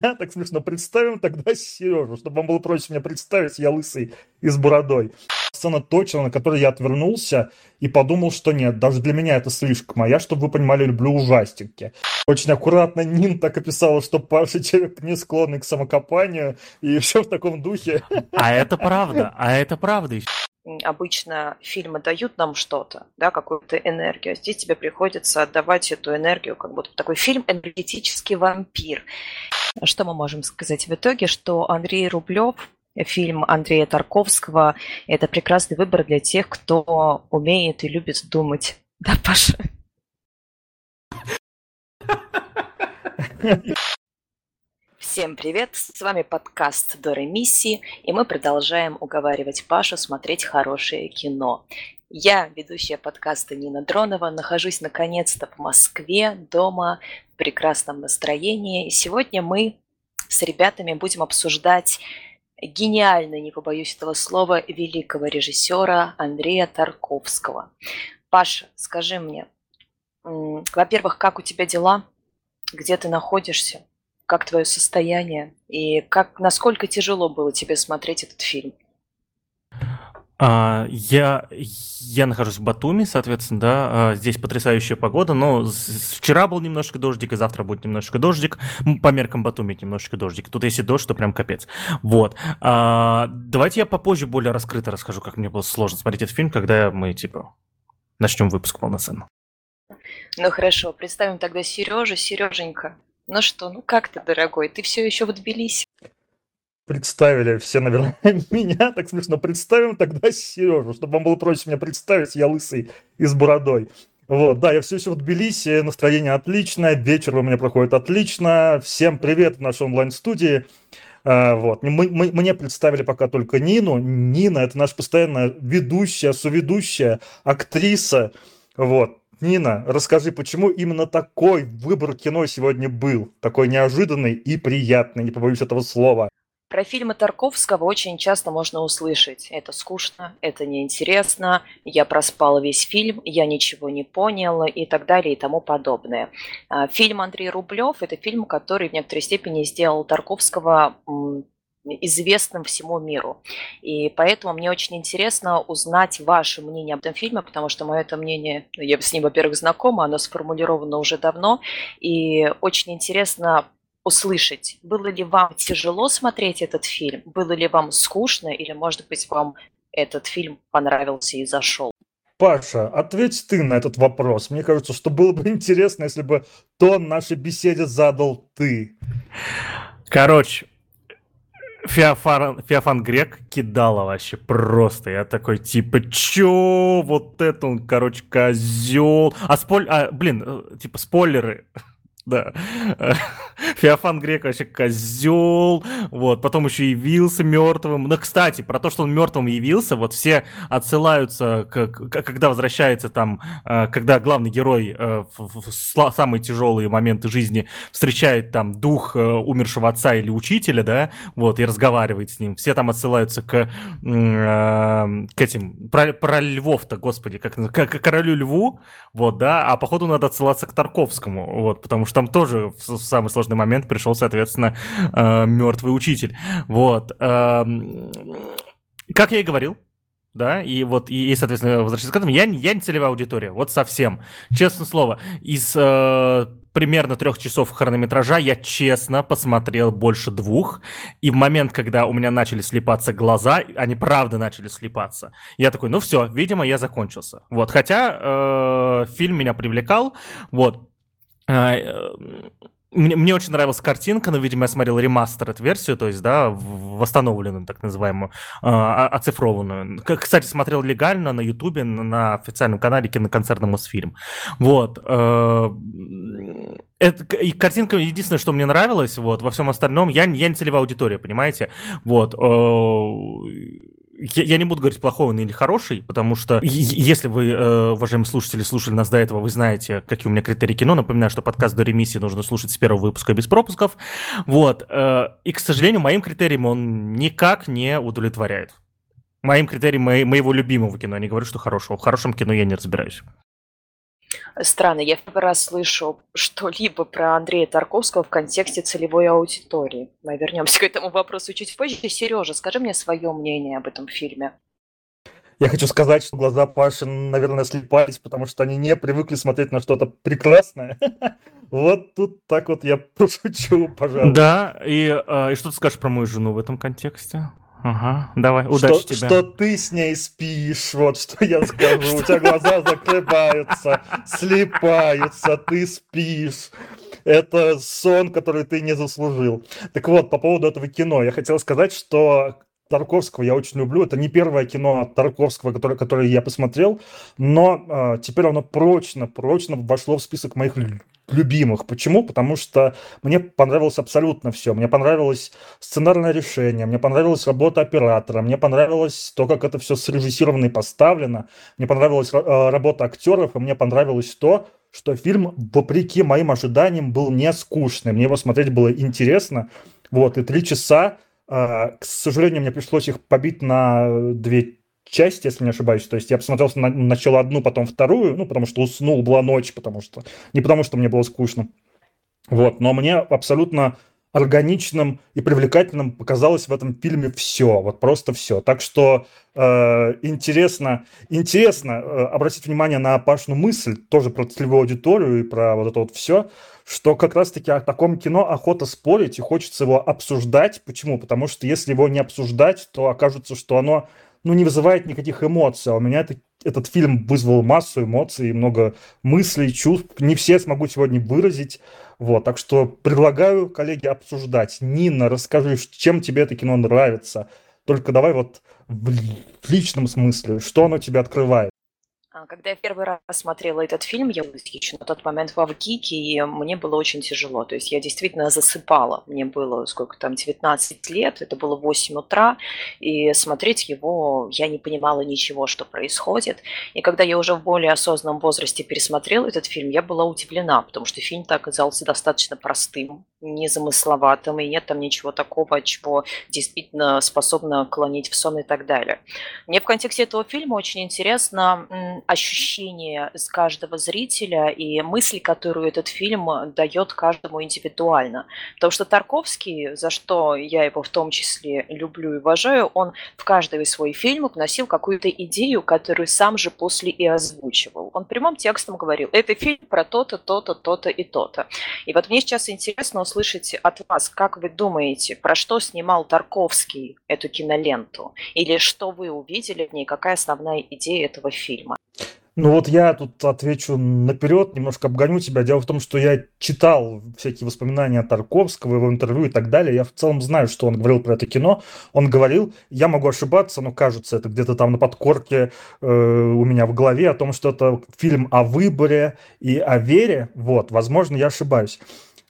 так смешно. Представим тогда Сережу, чтобы вам было проще меня представить, я лысый и с бородой. Сцена точно, на которой я отвернулся и подумал, что нет, даже для меня это слишком. А я, чтобы вы понимали, люблю ужастики. Очень аккуратно Нин так описала, что Паша человек не склонный к самокопанию и все в таком духе. А это правда, а это правда обычно фильмы дают нам что-то, да, какую-то энергию, а здесь тебе приходится отдавать эту энергию, как будто такой фильм «Энергетический вампир». Что мы можем сказать в итоге? Что Андрей Рублев фильм Андрея Тарковского – это прекрасный выбор для тех, кто умеет и любит думать. Да, Паша? Всем привет! С вами подкаст Доры Миссии, и мы продолжаем уговаривать Пашу смотреть хорошее кино. Я, ведущая подкаста Нина Дронова, нахожусь наконец-то в Москве, дома, в прекрасном настроении. И сегодня мы с ребятами будем обсуждать гениальный, не побоюсь этого слова, великого режиссера Андрея Тарковского. Паша, скажи мне, во-первых, как у тебя дела? Где ты находишься? Как твое состояние и как, насколько тяжело было тебе смотреть этот фильм? А, я, я нахожусь в Батуми, соответственно, да, а, здесь потрясающая погода, но вчера был немножко дождик, и завтра будет немножко дождик, по меркам Батуми немножко дождик, тут если дождь, то прям капец, вот. А, давайте я попозже более раскрыто расскажу, как мне было сложно смотреть этот фильм, когда мы, типа, начнем выпуск полноценно. Ну хорошо, представим тогда Сережу. Сереженька, ну что, ну как ты, дорогой, ты все еще в Тбилиси? Представили все, наверное, меня, так смешно. Представим тогда Сережу, чтобы вам было проще меня представить, я лысый и с бородой. Вот, да, я все еще в Тбилиси, настроение отличное, вечер у меня проходит отлично. Всем привет в нашей онлайн-студии. А, вот. Мы, мы, мне представили пока только Нину. Нина – это наша постоянная ведущая, соведущая, актриса. Вот. Нина, расскажи, почему именно такой выбор кино сегодня был? Такой неожиданный и приятный, не побоюсь этого слова. Про фильмы Тарковского очень часто можно услышать. Это скучно, это неинтересно, я проспал весь фильм, я ничего не понял и так далее и тому подобное. А, фильм Андрей Рублев – это фильм, который в некоторой степени сделал Тарковского известным всему миру. И поэтому мне очень интересно узнать ваше мнение об этом фильме, потому что мое это мнение, ну, я с ним, во-первых, знакома, оно сформулировано уже давно, и очень интересно услышать, было ли вам тяжело смотреть этот фильм, было ли вам скучно, или, может быть, вам этот фильм понравился и зашел. Паша, ответь ты на этот вопрос. Мне кажется, что было бы интересно, если бы тон нашей беседе задал ты. Короче, Феофан, Феофан Грек кидала вообще просто. Я такой, типа, чё? Вот это он, короче, козел. А спойлер... А, блин, э, типа, спойлеры. Да. Феофан Грек вообще козел. Вот. Потом еще явился мертвым. Но, кстати, про то, что он мертвым явился, вот все отсылаются, к, когда возвращается там, э, когда главный герой э, в самые тяжелые моменты жизни встречает там дух э, умершего отца или учителя, да, вот, и разговаривает с ним. Все там отсылаются к, к этим, про, про львов-то, господи, как, к, к королю льву, вот, да, а походу надо отсылаться к Тарковскому, вот, потому что там тоже в самый сложный момент пришел, соответственно, э, мертвый учитель. Вот. Эм, как я и говорил, да, и вот, и, соответственно, возвращаясь к этому, я, я не целевая аудитория, вот совсем, честное слово, из э, примерно трех часов хронометража я честно посмотрел больше двух, и в момент, когда у меня начали слепаться глаза, они правда начали слепаться, я такой, ну все, видимо, я закончился, вот, хотя э, фильм меня привлекал, вот, а, э, мне, мне очень нравилась картинка, но, видимо, я смотрел ремастер эту версию, то есть, да, восстановленную, так называемую, э, оцифрованную. Кстати, смотрел легально на Ютубе, на официальном канале киноконцерна Мосфильм. Вот. Э, это, и картинка единственное, что мне нравилось, вот, во всем остальном, я, я не целевая аудитория, понимаете? Вот. Э, я, я не буду говорить плохой он или хороший, потому что если вы, э, уважаемые слушатели, слушали нас до этого, вы знаете, какие у меня критерии кино. Напоминаю, что подкаст до ремиссии нужно слушать с первого выпуска без пропусков. Вот. Э, и, к сожалению, моим критериям он никак не удовлетворяет. Моим критериям мои, моего любимого кино. Я не говорю, что хорошего. В хорошем кино я не разбираюсь. Странно, я в первый раз слышу что-либо про Андрея Тарковского в контексте целевой аудитории. Мы вернемся к этому вопросу чуть позже. Сережа, скажи мне свое мнение об этом фильме. Я хочу сказать, что глаза Паши, наверное, слепались, потому что они не привыкли смотреть на что-то прекрасное. Вот тут так вот я пошучу, пожалуйста. Да, и, э, и что ты скажешь про мою жену в этом контексте? Ага, давай, удачи что, тебе. Что ты с ней спишь, вот что я скажу. У тебя глаза закрываются, слепаются, ты спишь. Это сон, который ты не заслужил. Так вот, по поводу этого кино, я хотел сказать, что Тарковского я очень люблю. Это не первое кино Тарковского, которое, которое я посмотрел, но э, теперь оно прочно, прочно вошло в список моих любимых. Почему? Потому что мне понравилось абсолютно все. Мне понравилось сценарное решение, мне понравилась работа оператора, мне понравилось то, как это все срежиссировано и поставлено, мне понравилась э, работа актеров, и мне понравилось то, что фильм, вопреки моим ожиданиям, был не скучный. Мне его смотреть было интересно. Вот, и три часа а, к сожалению, мне пришлось их побить на две части, если не ошибаюсь. То есть я посмотрел на, сначала одну, потом вторую, ну, потому что уснул, была ночь, потому что... Не потому что мне было скучно. Вот, но мне абсолютно органичным и привлекательным показалось в этом фильме все, вот просто все. Так что э, интересно, интересно э, обратить внимание на Пашну мысль, тоже про целевую аудиторию и про вот это вот все, что как раз-таки о таком кино охота спорить и хочется его обсуждать. Почему? Потому что если его не обсуждать, то окажется, что оно ну, не вызывает никаких эмоций. А у меня это, этот фильм вызвал массу эмоций, много мыслей, чувств. Не все смогу сегодня выразить. Вот, так что предлагаю, коллеги, обсуждать. Нина, расскажи, чем тебе это кино нравится. Только давай вот в личном смысле, что оно тебе открывает. А, когда я первый раз смотрела этот фильм, я была на тот момент в Авгике, и мне было очень тяжело. То есть я действительно засыпала. Мне было сколько там, 19 лет, это было 8 утра, и смотреть его я не понимала ничего, что происходит. И когда я уже в более осознанном возрасте пересмотрела этот фильм, я была удивлена, потому что фильм так оказался достаточно простым, незамысловатым, и нет там ничего такого, чего действительно способно клонить в сон и так далее. Мне в контексте этого фильма очень интересно ощущение с каждого зрителя и мысли, которую этот фильм дает каждому индивидуально. Потому что Тарковский, за что я его в том числе люблю и уважаю, он в каждый свой фильм вносил какую-то идею, которую сам же после и озвучивал. Он прямым текстом говорил, это фильм про то-то, то-то, то-то и то-то. И вот мне сейчас интересно услышать от вас, как вы думаете, про что снимал Тарковский эту киноленту? Или что вы увидели в ней, какая основная идея этого фильма? Ну вот я тут отвечу наперед, немножко обгоню тебя. Дело в том, что я читал всякие воспоминания Тарковского, его интервью и так далее. Я в целом знаю, что он говорил про это кино. Он говорил, я могу ошибаться, но кажется, это где-то там на подкорке э, у меня в голове о том, что это фильм о выборе и о вере. Вот, возможно, я ошибаюсь.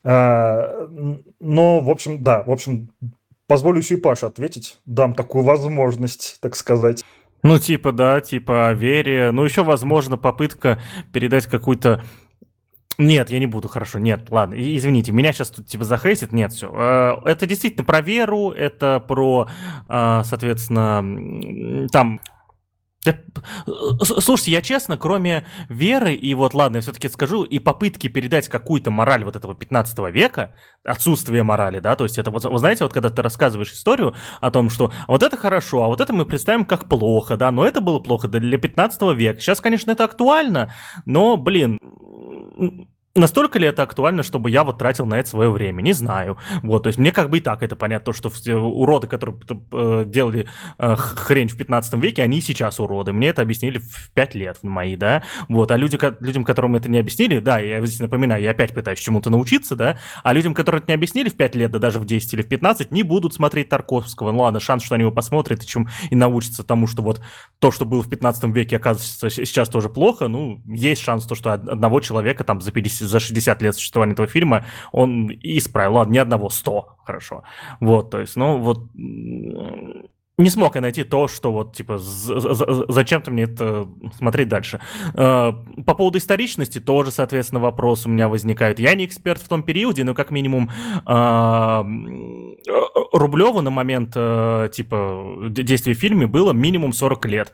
Э, но, в общем, да, в общем, позволю еще и Паше ответить. Дам такую возможность, так сказать. Ну, типа, да, типа вере. Ну, еще, возможно, попытка передать какую-то нет, я не буду, хорошо, нет, ладно, извините, меня сейчас тут типа захейсит, нет, все. Э, это действительно про веру, это про, э, соответственно, там Э, слушайте, я честно, кроме веры, и вот, ладно, я все-таки скажу, и попытки передать какую-то мораль вот этого 15 века, отсутствие морали, да, то есть это, вот, вы знаете, вот когда ты рассказываешь историю о том, что вот это хорошо, а вот это мы представим как плохо, да, но это было плохо для 15 века. Сейчас, конечно, это актуально, но, блин, Настолько ли это актуально, чтобы я вот тратил на это свое время? Не знаю. Вот, то есть мне как бы и так это понятно, то, что уроды, которые э, делали э, хрень в 15 веке, они сейчас уроды. Мне это объяснили в 5 лет мои, да. Вот, а люди, людям, которым это не объяснили, да, я здесь напоминаю, я опять пытаюсь чему-то научиться, да, а людям, которые это не объяснили в 5 лет, да даже в 10 или в 15, не будут смотреть Тарковского. Ну ладно, шанс, что они его посмотрят и, чем, и научатся тому, что вот то, что было в 15 веке, оказывается, сейчас тоже плохо, ну, есть шанс то, что одного человека там за 50 за 60 лет существования этого фильма он исправил. Ладно, ни одного, 100, хорошо. Вот, то есть, ну, вот не смог я найти то, что вот, типа, зачем-то мне это смотреть дальше. Э, по поводу историчности тоже, соответственно, вопрос у меня возникает. Я не эксперт в том периоде, но как минимум, э, Рублеву на момент, э, типа, действия в фильме было минимум 40 лет.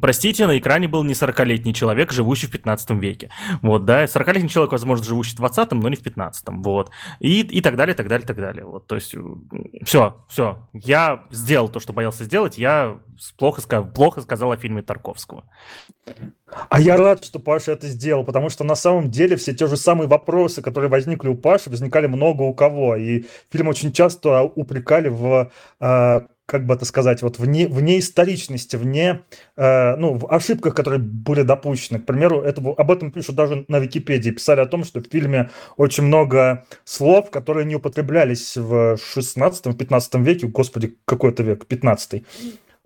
Простите, на экране был не 40-летний человек, живущий в 15 веке. Вот, да, 40-летний человек, возможно, живущий в 20-м, но не в 15-м, вот. И, и так далее, так далее, так далее. Вот, то есть, все, все. Я сделал то, что боялся сделать, я плохо, плохо сказал о фильме Тарковского. А я рад, что Паша это сделал, потому что на самом деле все те же самые вопросы, которые возникли у Паши, возникали много у кого. И фильм очень часто упрекали в э, как бы это сказать, вот вне, вне историчности, вне, э, ну, в ошибках, которые были допущены. К примеру, это, об этом пишут даже на Википедии. Писали о том, что в фильме очень много слов, которые не употреблялись в 16-15 веке. Господи, какой это век? 15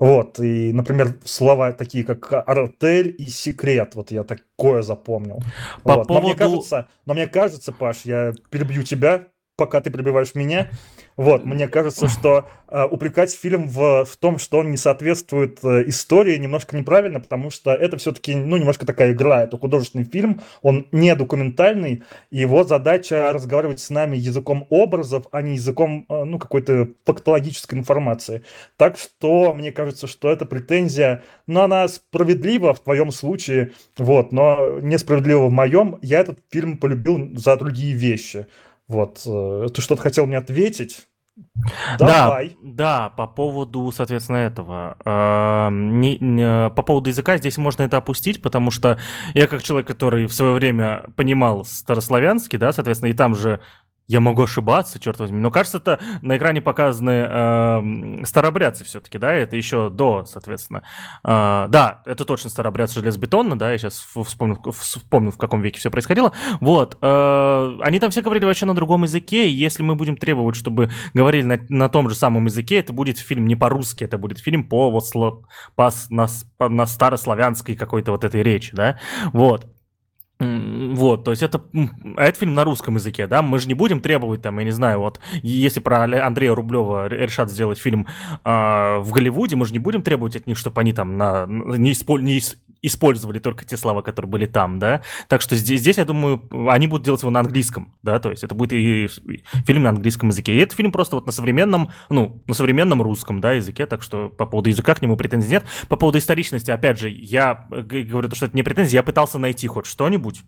вот, и, например, слова такие, как артель и секрет, вот я такое запомнил. По вот. поводу... но, мне кажется, но мне кажется, Паш, я перебью тебя, пока ты перебиваешь меня, вот, мне кажется, что э, упрекать фильм в, в том, что он не соответствует э, истории, немножко неправильно, потому что это все-таки, ну, немножко такая игра, это художественный фильм, он не документальный, его задача разговаривать с нами языком образов, а не языком, э, ну, какой-то фактологической информации. Так что, мне кажется, что эта претензия, ну, она справедлива в твоем случае, вот, но несправедлива в моем. Я этот фильм полюбил за другие вещи. Вот, э, ты что-то хотел мне ответить? Давай. Да, да, по поводу, соответственно, этого. Э, не, не, по поводу языка здесь можно это опустить, потому что я как человек, который в свое время понимал старославянский, да, соответственно, и там же я могу ошибаться, черт возьми. Но кажется, это на экране показаны э, старобрядцы все-таки, да? Это еще до, соответственно. Э, да, это точно старобрядцы железобетонно, да? Я сейчас вспомнил, вспомнил, в каком веке все происходило. Вот. Э, они там все говорили вообще на другом языке. И если мы будем требовать, чтобы говорили на, на том же самом языке, это будет фильм не по-русски, это будет фильм по, вот, по, на, на старославянской какой-то вот этой речи, да? Вот. Вот, то есть это, а это фильм на русском языке, да, мы же не будем требовать там, я не знаю, вот, если про Андрея Рублева решат сделать фильм э, в Голливуде, мы же не будем требовать от них, чтобы они там на, не, испо, не, использовали только те слова, которые были там, да. Так что здесь, здесь, я думаю, они будут делать его на английском, да, то есть это будет и фильм на английском языке. И этот фильм просто вот на современном, ну, на современном русском, да, языке, так что по поводу языка к нему претензий нет. По поводу историчности, опять же, я говорю, что это не претензия, я пытался найти хоть что-нибудь,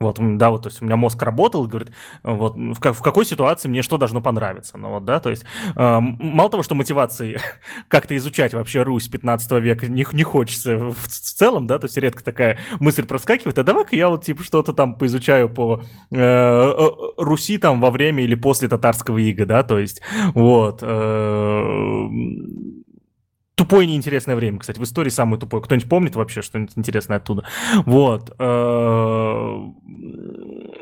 вот, да, вот, то есть у меня мозг работал говорит, вот в, в какой ситуации мне что должно понравиться. Ну вот, да, то есть э, мало того, что мотивации как-то изучать вообще Русь 15 века не, не хочется в, в целом, да, то есть редко такая мысль проскакивает, а давай-ка я вот типа что-то там поизучаю по э, э Руси там во время или после татарского ига, да, то есть вот. Э, тупое неинтересное время, кстати. В истории самое тупое. Кто-нибудь помнит вообще что-нибудь интересное оттуда? Вот. Э,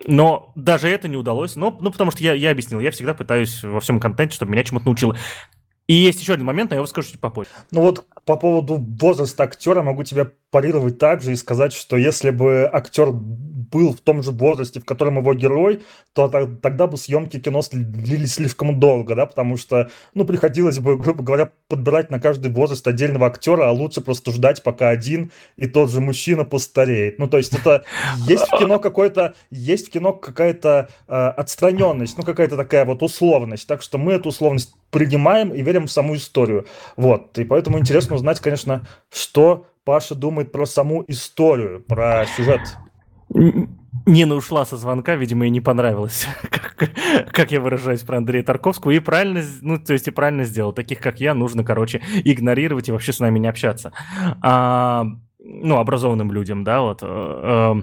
но даже это не удалось. Но, ну, потому что я, я объяснил, я всегда пытаюсь во всем контенте, чтобы меня чему-то научило. И есть еще один момент, но я его скажу чуть попозже. Ну вот по поводу возраста актера могу тебя парировать также и сказать, что если бы актер был в том же возрасте, в котором его герой, то тогда бы съемки кино длились слишком долго, да, потому что, ну, приходилось бы, грубо говоря, подбирать на каждый возраст отдельного актера, а лучше просто ждать, пока один и тот же мужчина постареет. Ну, то есть это есть в кино какой-то, есть в кино какая-то э, отстраненность, ну, какая-то такая вот условность, так что мы эту условность принимаем и верим в саму историю. Вот, и поэтому интересно узнать, конечно, что Паша думает про саму историю, про сюжет. Нина ушла со звонка, видимо, ей не понравилось, как, как я выражаюсь про Андрея Тарковского, и правильно, ну, то есть и правильно сделал. Таких, как я, нужно, короче, игнорировать и вообще с нами не общаться. А, ну, образованным людям, да, вот. А,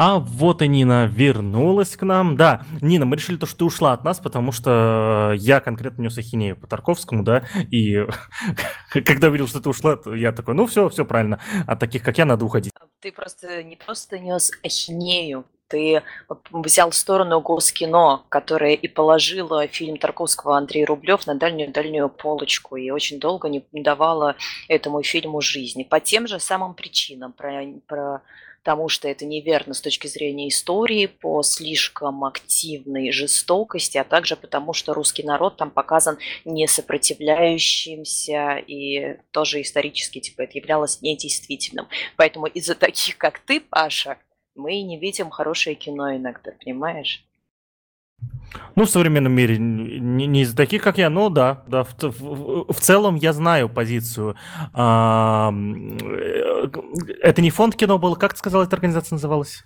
а вот и Нина вернулась к нам. Да, Нина, мы решили то, что ты ушла от нас, потому что я конкретно нес ахинею по Тарковскому, да, и когда увидел, что ты ушла, я такой, ну все, все правильно, от таких, как я, надо уходить. Ты просто не просто нес ахинею, ты взял сторону Госкино, которое и положило фильм Тарковского Андрей Рублев на дальнюю-дальнюю полочку и очень долго не давало этому фильму жизни. По тем же самым причинам, про, про потому что это неверно с точки зрения истории, по слишком активной жестокости, а также потому, что русский народ там показан не сопротивляющимся и тоже исторически типа это являлось недействительным. Поэтому из-за таких, как ты, Паша, мы не видим хорошее кино иногда, понимаешь? Ну, в современном мире не, не из таких, как я, но да, да. В, в, в целом я знаю позицию. А, это не фонд кино был, как ты сказал, эта организация называлась?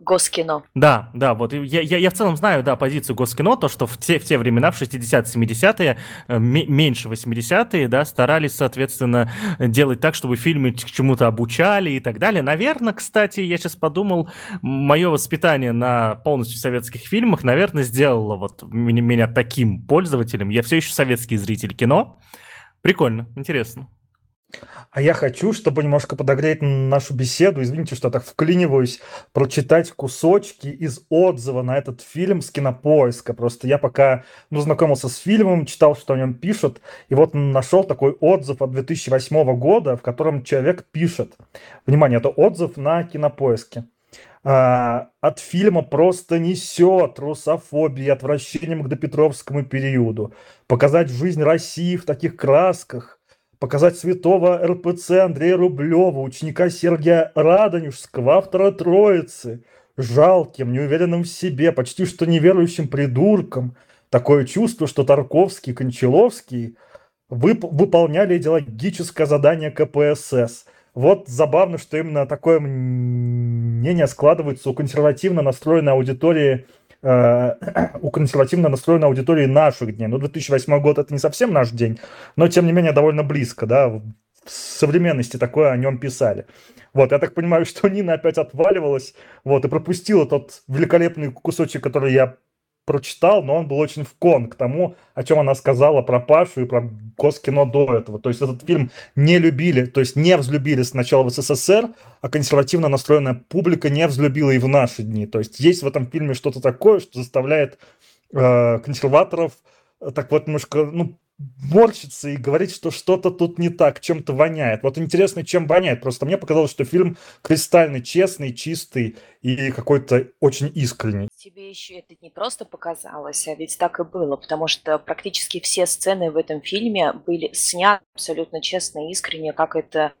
Госкино. Да, да, вот я, я, я в целом знаю, да, позицию Госкино, то, что в те, в те времена, в 60-е, 70-е, э, меньше 80-е, да, старались, соответственно, делать так, чтобы фильмы к чему-то обучали и так далее. Наверное, кстати, я сейчас подумал, мое воспитание на полностью советских фильмах, наверное, сделало вот меня таким пользователем. Я все еще советский зритель кино. Прикольно, интересно. А я хочу, чтобы немножко подогреть нашу беседу, извините, что я так вклиниваюсь, прочитать кусочки из отзыва на этот фильм с кинопоиска. Просто я пока ну, знакомился с фильмом, читал, что о нем пишут, и вот нашел такой отзыв от 2008 года, в котором человек пишет. Внимание, это отзыв на кинопоиске. А, от фильма просто несет русофобией, отвращением к допетровскому периоду. Показать жизнь России в таких красках, показать святого РПЦ Андрея Рублева, ученика Сергия Радонежского, автора Троицы, жалким, неуверенным в себе, почти что неверующим придурком. Такое чувство, что Тарковский Кончаловский вып- выполняли идеологическое задание КПСС. Вот забавно, что именно такое мнение складывается у консервативно настроенной аудитории у консервативно настроенной аудитории наших дней. Ну, 2008 год это не совсем наш день, но тем не менее довольно близко, да, в современности такое о нем писали. Вот, я так понимаю, что Нина опять отваливалась, вот, и пропустила тот великолепный кусочек, который я прочитал, но он был очень в кон к тому, о чем она сказала про Пашу и про Госкино до этого. То есть этот фильм не любили, то есть не взлюбили сначала в СССР, а консервативно настроенная публика не взлюбила и в наши дни. То есть есть в этом фильме что-то такое, что заставляет э, консерваторов э, так вот немножко, ну, морщится и говорить, что что-то тут не так, чем-то воняет. Вот интересно, чем воняет. Просто мне показалось, что фильм кристально честный, чистый и какой-то очень искренний. Тебе еще это не просто показалось, а ведь так и было, потому что практически все сцены в этом фильме были сняты абсолютно честно и искренне, как это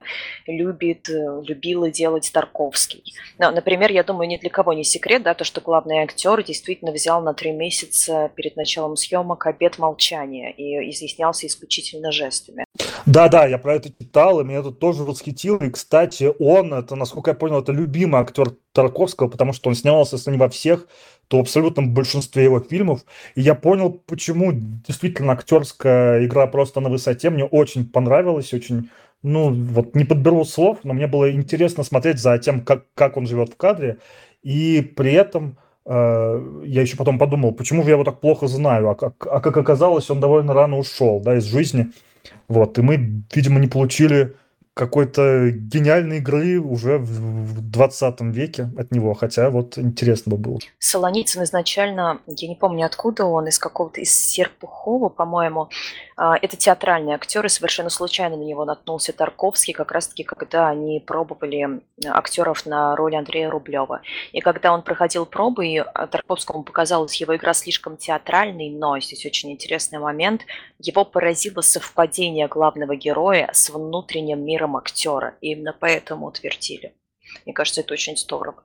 любит, э, любила делать Тарковский. Но, например, я думаю, ни для кого не секрет, да, то, что главный актер действительно взял на три месяца перед началом съемок обед молчания и изъяснялся исключительно жестами. Да-да, я про это читал, и меня это тоже восхитило. И, кстати, он, это, насколько я понял, это любимый актер Тарковского, потому что он снимался с ним во всех, то в абсолютном большинстве его фильмов. И я понял, почему действительно актерская игра просто на высоте. Мне очень понравилось, очень, ну, вот не подберу слов, но мне было интересно смотреть за тем, как, как он живет в кадре. И при этом я еще потом подумал, почему же я его так плохо знаю, а как, а как оказалось, он довольно рано ушел, да, из жизни. Вот, и мы, видимо, не получили какой-то гениальной игры уже в 20 веке от него, хотя вот интересно бы было. Солоницын изначально, я не помню откуда он, из какого-то, из Серпухова, по-моему, а, это театральный актер, и совершенно случайно на него наткнулся Тарковский, как раз-таки, когда они пробовали актеров на роль Андрея Рублева. И когда он проходил пробы, и а, Тарковскому показалась его игра слишком театральной, но здесь очень интересный момент, его поразило совпадение главного героя с внутренним миром выбором актера. И именно поэтому утвердили. Мне кажется, это очень здорово.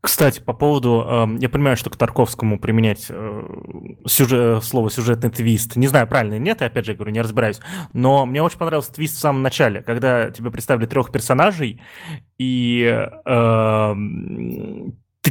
Кстати, по поводу, э, я понимаю, что к Тарковскому применять э, сюжет, слово сюжетный твист, не знаю, правильно или нет, и опять же, говорю, не разбираюсь, но мне очень понравился твист в самом начале, когда тебе представили трех персонажей, и э,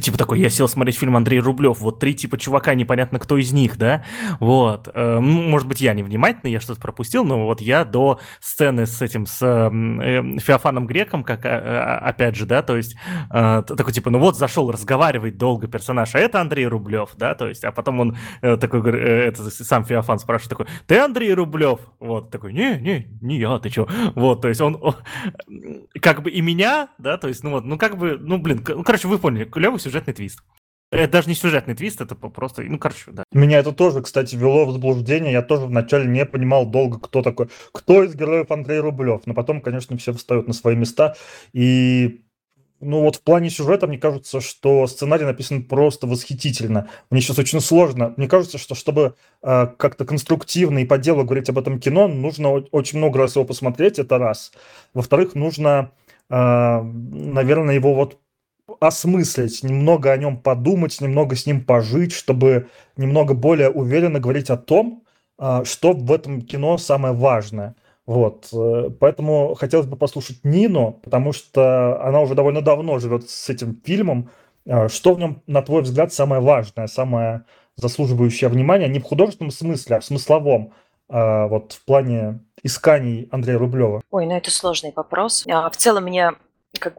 типа такой, я сел смотреть фильм Андрей Рублев, вот три типа чувака, непонятно кто из них, да, вот, э, может быть, я невнимательный, я что-то пропустил, но вот я до сцены с этим, с э, Феофаном Греком, как, э, опять же, да, то есть, э, такой типа, ну вот, зашел разговаривать долго персонаж, а это Андрей Рублев, да, то есть, а потом он э, такой, это сам Феофан спрашивает такой, ты Андрей Рублев? Вот, такой, не, не, не я, ты чё? Вот, то есть он, как бы и меня, да, то есть, ну вот, ну как бы, ну блин, ну короче, вы поняли, клевый сюжетный твист. Это даже не сюжетный твист, это просто, ну, короче, да. Меня это тоже, кстати, вело в заблуждение. Я тоже вначале не понимал долго, кто такой, кто из героев Андрей Рублев. Но потом, конечно, все встают на свои места. И ну вот в плане сюжета, мне кажется, что сценарий написан просто восхитительно. Мне сейчас очень сложно. Мне кажется, что чтобы э, как-то конструктивно и по делу говорить об этом кино, нужно очень много раз его посмотреть, это раз. Во-вторых, нужно, э, наверное, его вот осмыслить, немного о нем подумать, немного с ним пожить, чтобы немного более уверенно говорить о том, а, что в этом кино самое важное. Вот, э, поэтому хотелось бы послушать Нину, потому что она уже довольно давно живет с этим фильмом. А, что в нем, на твой взгляд, самое важное, самое заслуживающее внимания, не в художественном смысле, а в смысловом, а, вот в плане исканий Андрея Рублева? Ой, ну это сложный вопрос. В целом мне как,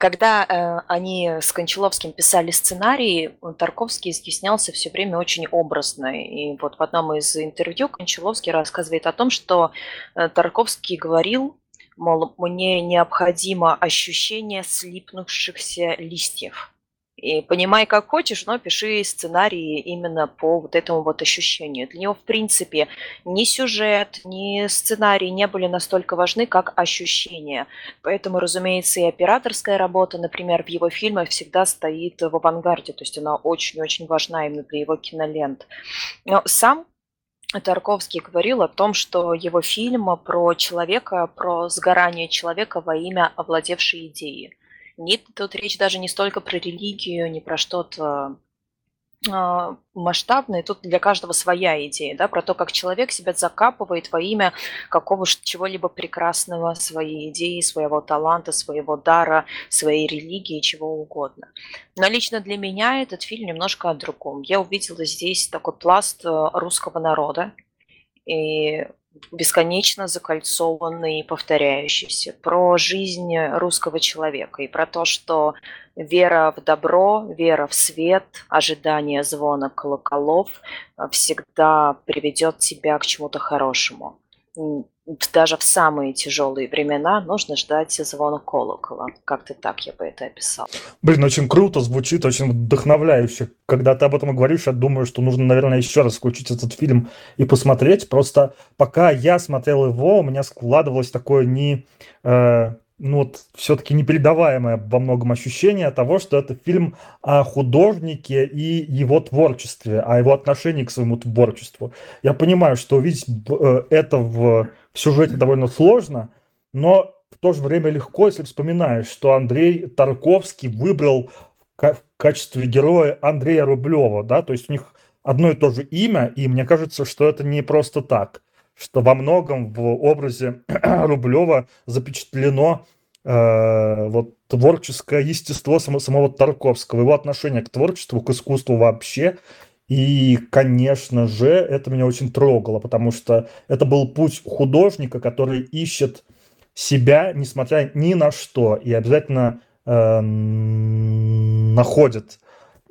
когда э, они с Кончаловским писали сценарий, Тарковский изъяснялся все время очень образно. И вот в одном из интервью Кончаловский рассказывает о том, что э, Тарковский говорил, мол, мне необходимо ощущение слипнувшихся листьев. И понимай, как хочешь, но пиши сценарии именно по вот этому вот ощущению. Для него, в принципе, ни сюжет, ни сценарий не были настолько важны, как ощущения. Поэтому, разумеется, и операторская работа, например, в его фильмах всегда стоит в авангарде. То есть она очень-очень важна именно для его кинолент. Но сам Тарковский говорил о том, что его фильм про человека, про сгорание человека во имя овладевшей идеи. Нет, тут речь даже не столько про религию, не про что-то а, масштабное. Тут для каждого своя идея, да, про то, как человек себя закапывает во имя какого чего-либо прекрасного, своей идеи, своего таланта, своего дара, своей религии, чего угодно. Но лично для меня этот фильм немножко о другом. Я увидела здесь такой пласт э, русского народа, и бесконечно закольцованный и повторяющийся, про жизнь русского человека и про то, что вера в добро, вера в свет, ожидание звона колоколов э, всегда приведет тебя к чему-то хорошему даже в самые тяжелые времена нужно ждать звона колокола. Как-то так я бы это описал. Блин, очень круто звучит, очень вдохновляюще. Когда ты об этом говоришь, я думаю, что нужно, наверное, еще раз включить этот фильм и посмотреть. Просто пока я смотрел его, у меня складывалось такое не... Э, ну вот все-таки непередаваемое во многом ощущение того, что это фильм о художнике и его творчестве, о его отношении к своему творчеству. Я понимаю, что увидеть э, это в, в сюжете довольно сложно, но в то же время легко, если вспоминаешь, что Андрей Тарковский выбрал в качестве героя Андрея Рублева, да, то есть у них одно и то же имя, и мне кажется, что это не просто так что во многом в образе Рублева запечатлено э, вот творческое естество самого, самого Тарковского, его отношение к творчеству, к искусству вообще. И, конечно же, это меня очень трогало, потому что это был путь художника, который ищет себя, несмотря ни на что, и обязательно э, находит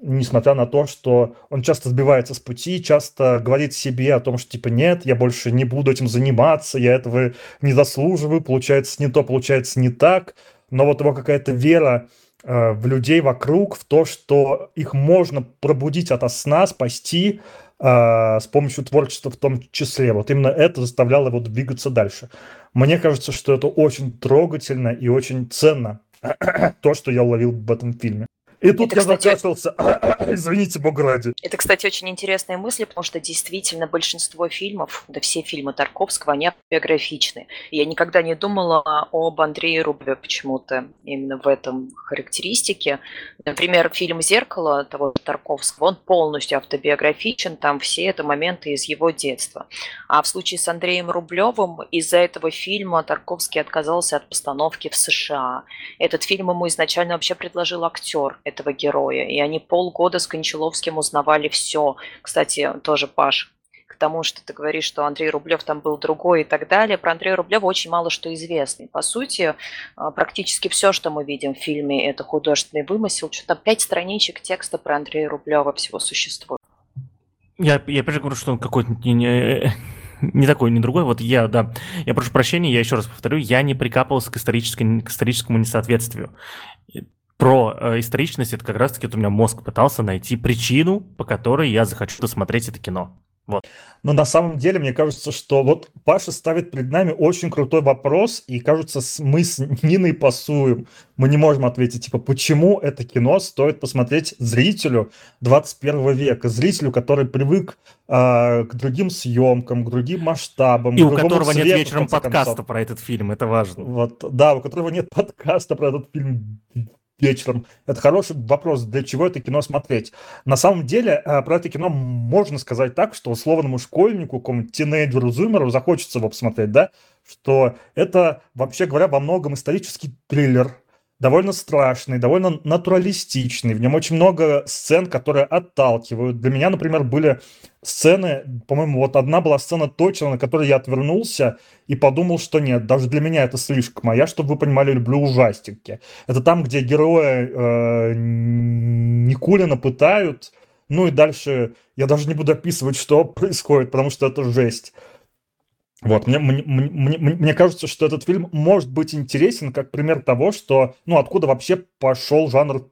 несмотря на то, что он часто сбивается с пути, часто говорит себе о том, что типа нет, я больше не буду этим заниматься, я этого не заслуживаю, получается не то, получается не так, но вот его какая-то вера э, в людей вокруг, в то, что их можно пробудить от сна, спасти э, с помощью творчества в том числе. Вот именно это заставляло его двигаться дальше. Мне кажется, что это очень трогательно и очень ценно, то, что я уловил в этом фильме. И тут это, я кстати, закашлялся. Извините, бог ради. Это, кстати, очень интересная мысль, потому что действительно большинство фильмов, да все фильмы Тарковского, они биографичны. Я никогда не думала об Андрее Рублеве почему-то именно в этом характеристике. Например, фильм «Зеркало» того Тарковского, он полностью автобиографичен, там все это моменты из его детства. А в случае с Андреем Рублевым из-за этого фильма Тарковский отказался от постановки в США. Этот фильм ему изначально вообще предложил актер этого героя. И они полгода с Кончаловским узнавали все. Кстати, тоже Паш, к тому, что ты говоришь, что Андрей Рублев там был другой и так далее. Про Андрея Рублева очень мало что известно. По сути, а, практически все, что мы видим в фильме, это художественный вымысел. Что-то пять страничек текста про Андрея Рублева всего существует. Я, я опять же говорю, что он какой-то не, не, не такой, не другой. Вот я, да, я прошу прощения, я еще раз повторю, я не прикапывался к, к историческому несоответствию про э, историчность, это как раз-таки вот у меня мозг пытался найти причину, по которой я захочу досмотреть это кино. Вот. Но на самом деле, мне кажется, что вот Паша ставит перед нами очень крутой вопрос, и кажется, мы с Ниной пасуем. Мы не можем ответить, типа, почему это кино стоит посмотреть зрителю 21 века, зрителю, который привык э, к другим съемкам, к другим масштабам. И у которого свету, нет вечером подкаста концов. про этот фильм, это важно. Вот, да, у которого нет подкаста про этот фильм вечером? Это хороший вопрос, для чего это кино смотреть. На самом деле, э, про это кино можно сказать так, что условному школьнику, какому-нибудь тинейджеру, зумеру захочется его посмотреть, да, что это, вообще говоря, во многом исторический триллер, довольно страшный, довольно натуралистичный. В нем очень много сцен, которые отталкивают. Для меня, например, были сцены, по-моему, вот одна была сцена точно, на которой я отвернулся и подумал, что нет, даже для меня это слишком. А я, чтобы вы понимали, люблю ужастики. Это там, где героя э, Никулина пытают, ну и дальше я даже не буду описывать, что происходит, потому что это жесть. Вот, мне, мне, мне, мне кажется, что этот фильм может быть интересен как пример того, что, ну, откуда вообще пошел жанр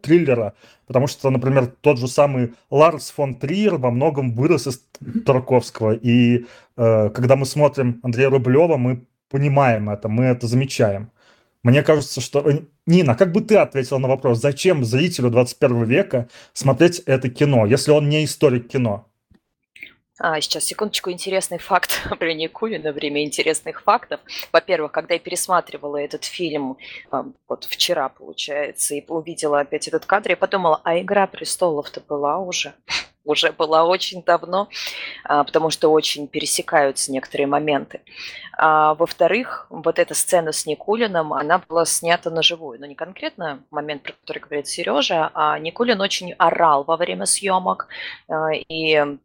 триллера. Потому что, например, тот же самый Ларс фон Триер во многом вырос из Тарковского. И э, когда мы смотрим Андрея Рублева, мы понимаем это, мы это замечаем. Мне кажется, что... Э, Нина, как бы ты ответила на вопрос, зачем зрителю 21 века смотреть это кино, если он не историк кино? А, сейчас, секундочку, интересный факт про Никулина, время интересных фактов. Во-первых, когда я пересматривала этот фильм, вот вчера, получается, и увидела опять этот кадр, я подумала, а «Игра престолов»-то была уже? уже была очень давно, а, потому что очень пересекаются некоторые моменты. А, во-вторых, вот эта сцена с Никулиным, она была снята на живую. Но не конкретно момент, про который говорит Сережа, а Никулин очень орал во время съемок. А, и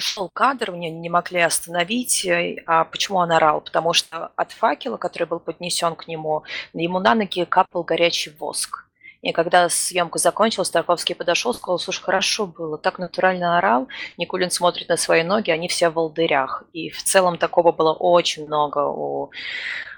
шел кадр, меня не могли остановить. Э, а почему он орал? Потому что от факела, который был поднесен к нему, ему на ноги капал горячий воск. И когда съемка закончилась, Тарковский подошел, сказал, слушай, хорошо было, так натурально орал. Никулин смотрит на свои ноги, они все в волдырях. И в целом такого было очень много у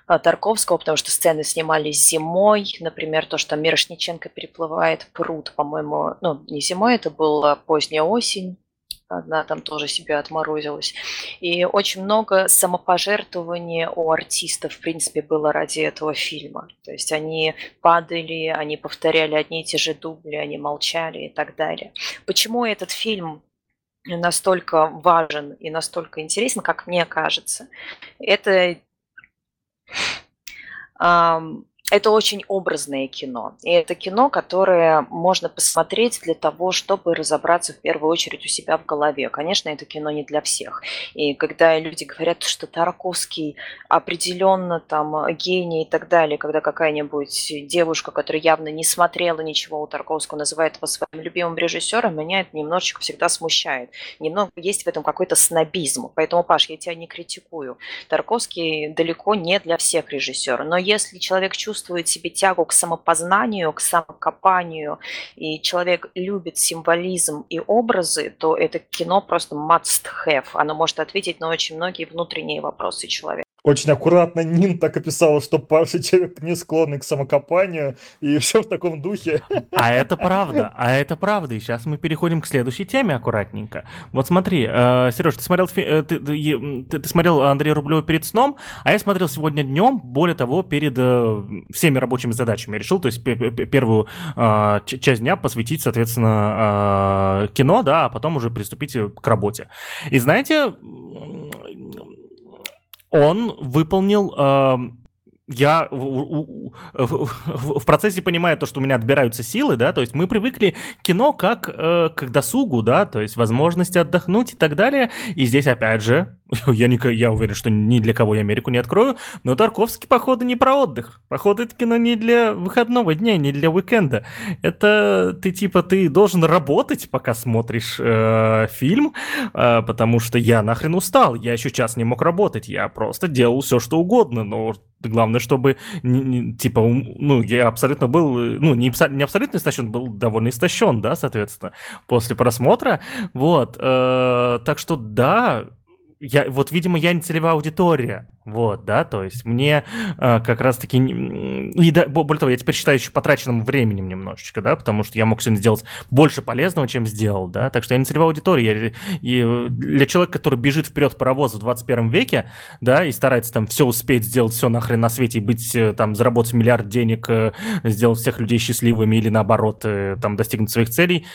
э, Тарковского, потому что сцены снимались зимой, например, то, что Мирошниченко переплывает пруд, по-моему, ну, не зимой, это была поздняя осень, она там тоже себя отморозилась. И очень много самопожертвований у артистов, в принципе, было ради этого фильма. То есть они падали, они повторяли одни и те же дубли, они молчали и так далее. Почему этот фильм настолько важен и настолько интересен, как мне кажется? Это это очень образное кино. И это кино, которое можно посмотреть для того, чтобы разобраться в первую очередь у себя в голове. Конечно, это кино не для всех. И когда люди говорят, что Тарковский определенно там гений и так далее, когда какая-нибудь девушка, которая явно не смотрела ничего у Тарковского, называет его своим любимым режиссером, меня это немножечко всегда смущает. Немного есть в этом какой-то снобизм. Поэтому, Паш, я тебя не критикую. Тарковский далеко не для всех режиссеров. Но если человек чувствует чувствует себе тягу к самопознанию, к самокопанию, и человек любит символизм и образы, то это кино просто must have. Оно может ответить на очень многие внутренние вопросы человека очень аккуратно Нин так описала, что Паша человек не склонный к самокопанию, и все в таком духе. А это правда, а это правда. И сейчас мы переходим к следующей теме аккуратненько. Вот смотри, э, Сереж, ты смотрел, э, ты, ты, ты смотрел Андрея Рублева перед сном, а я смотрел сегодня днем, более того, перед э, всеми рабочими задачами. Я решил, то есть первую э, часть дня посвятить, соответственно, э, кино, да, а потом уже приступить к работе. И знаете, он выполнил э, я в, в, в, в процессе понимаю то, что у меня отбираются силы, да, то есть мы привыкли кино как э, к досугу, да, то есть возможности отдохнуть и так далее. И здесь опять же я, не, я уверен, что ни для кого я Америку не открою, но Тарковский, походу, не про отдых. Походу, это кино не для выходного дня, не для уикенда. Это ты, типа, ты должен работать, пока смотришь э, фильм, э, потому что я нахрен устал. Я еще час не мог работать. Я просто делал все, что угодно, но главное, чтобы, типа, ну, я абсолютно был, ну, не, не абсолютно истощен, был довольно истощен, да, соответственно, после просмотра. Вот, э, так что, да, я, вот, видимо, я не целевая аудитория, вот, да, то есть мне э, как раз-таки, и да, более того, я теперь считаю еще потраченным временем немножечко, да, потому что я мог сегодня сделать больше полезного, чем сделал, да, так что я не целевая аудитория, я, и для человека, который бежит вперед паровоз в 21 веке, да, и старается там все успеть, сделать все нахрен на свете и быть, э, там, заработать миллиард денег, э, сделать всех людей счастливыми или наоборот, э, там, достигнуть своих целей,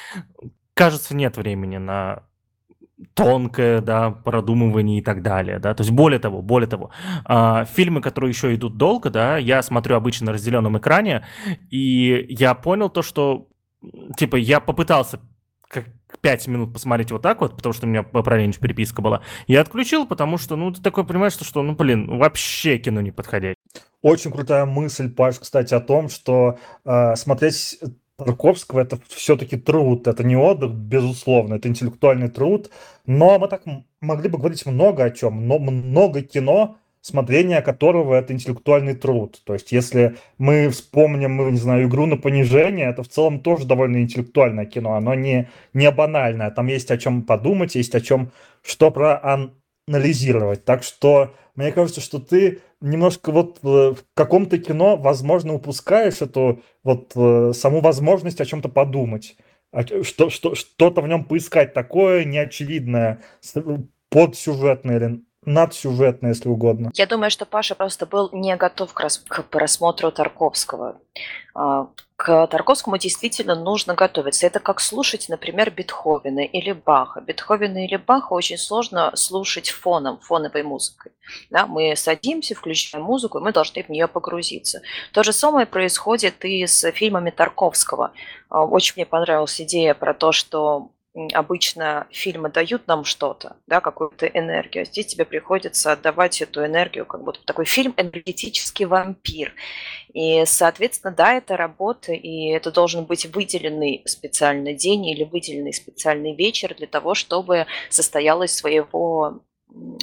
кажется, нет времени на тонкое, да, продумывание и так далее, да, то есть более того, более того, э, фильмы, которые еще идут долго, да, я смотрю обычно на разделенном экране, и я понял то, что, типа, я попытался как 5 минут посмотреть вот так вот, потому что у меня параллельно переписка была. Я отключил, потому что, ну, ты такой понимаешь, что, что ну, блин, вообще кино не подходящее. Очень крутая мысль, Паш, кстати, о том, что э, смотреть Тарковского это все-таки труд, это не отдых, безусловно, это интеллектуальный труд, но мы так могли бы говорить много о чем, но много кино, смотрение которого это интеллектуальный труд. То есть, если мы вспомним, не знаю, игру на понижение, это в целом тоже довольно интеллектуальное кино. Оно не, не банальное. Там есть о чем подумать, есть о чем что проанализировать. Так что мне кажется, что ты немножко вот в каком-то кино, возможно, упускаешь эту вот э, саму возможность о чем-то подумать. Что, что, что-то в нем поискать такое неочевидное, подсюжетное или надсюжетное, если угодно. Я думаю, что Паша просто был не готов к, к просмотру Тарковского. К Тарковскому действительно нужно готовиться. Это как слушать, например, Бетховена или Баха. Бетховена или Баха очень сложно слушать фоном, фоновой музыкой. Да, мы садимся, включаем музыку, и мы должны в нее погрузиться. То же самое происходит и с фильмами Тарковского. А, очень мне понравилась идея про то, что обычно фильмы дают нам что-то, да, какую-то энергию, а здесь тебе приходится отдавать эту энергию, как будто такой фильм «Энергетический вампир». И, соответственно, да, это работа, и это должен быть выделенный специальный день или выделенный специальный вечер для того, чтобы состоялась своего